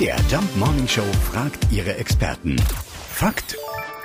MDR Jump Morning Show fragt ihre Experten. Fakt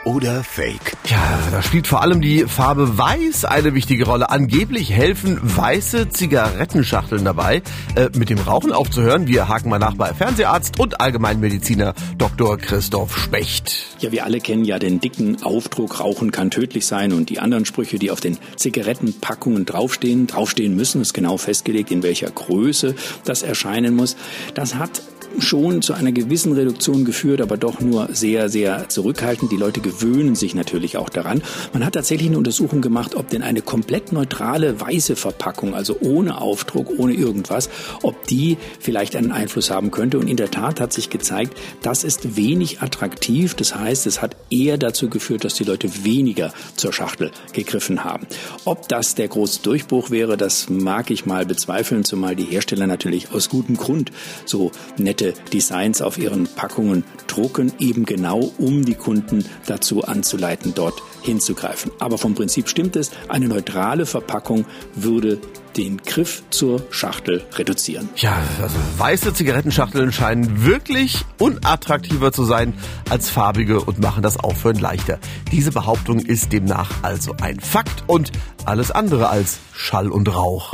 oder Fake? Ja, da spielt vor allem die Farbe Weiß eine wichtige Rolle. Angeblich helfen weiße Zigarettenschachteln dabei, äh, mit dem Rauchen aufzuhören. Wir haken mal nach bei Fernseharzt und Allgemeinmediziner Dr. Christoph Specht. Ja, wir alle kennen ja den dicken Aufdruck, Rauchen kann tödlich sein und die anderen Sprüche, die auf den Zigarettenpackungen draufstehen, draufstehen müssen, ist genau festgelegt, in welcher Größe das erscheinen muss. Das hat schon zu einer gewissen Reduktion geführt, aber doch nur sehr, sehr zurückhaltend. Die Leute gewöhnen sich natürlich auch daran. Man hat tatsächlich eine Untersuchung gemacht, ob denn eine komplett neutrale weiße Verpackung, also ohne Aufdruck, ohne irgendwas, ob die vielleicht einen Einfluss haben könnte. Und in der Tat hat sich gezeigt, das ist wenig attraktiv. Das heißt, es hat eher dazu geführt, dass die Leute weniger zur Schachtel gegriffen haben. Ob das der große Durchbruch wäre, das mag ich mal bezweifeln, zumal die Hersteller natürlich aus gutem Grund so nette bestimmte Designs auf ihren Packungen drucken, eben genau um die Kunden dazu anzuleiten, dort hinzugreifen. Aber vom Prinzip stimmt es, eine neutrale Verpackung würde den Griff zur Schachtel reduzieren. Ja, also weiße Zigarettenschachteln scheinen wirklich unattraktiver zu sein als farbige und machen das Aufhören leichter. Diese Behauptung ist demnach also ein Fakt und alles andere als Schall und Rauch.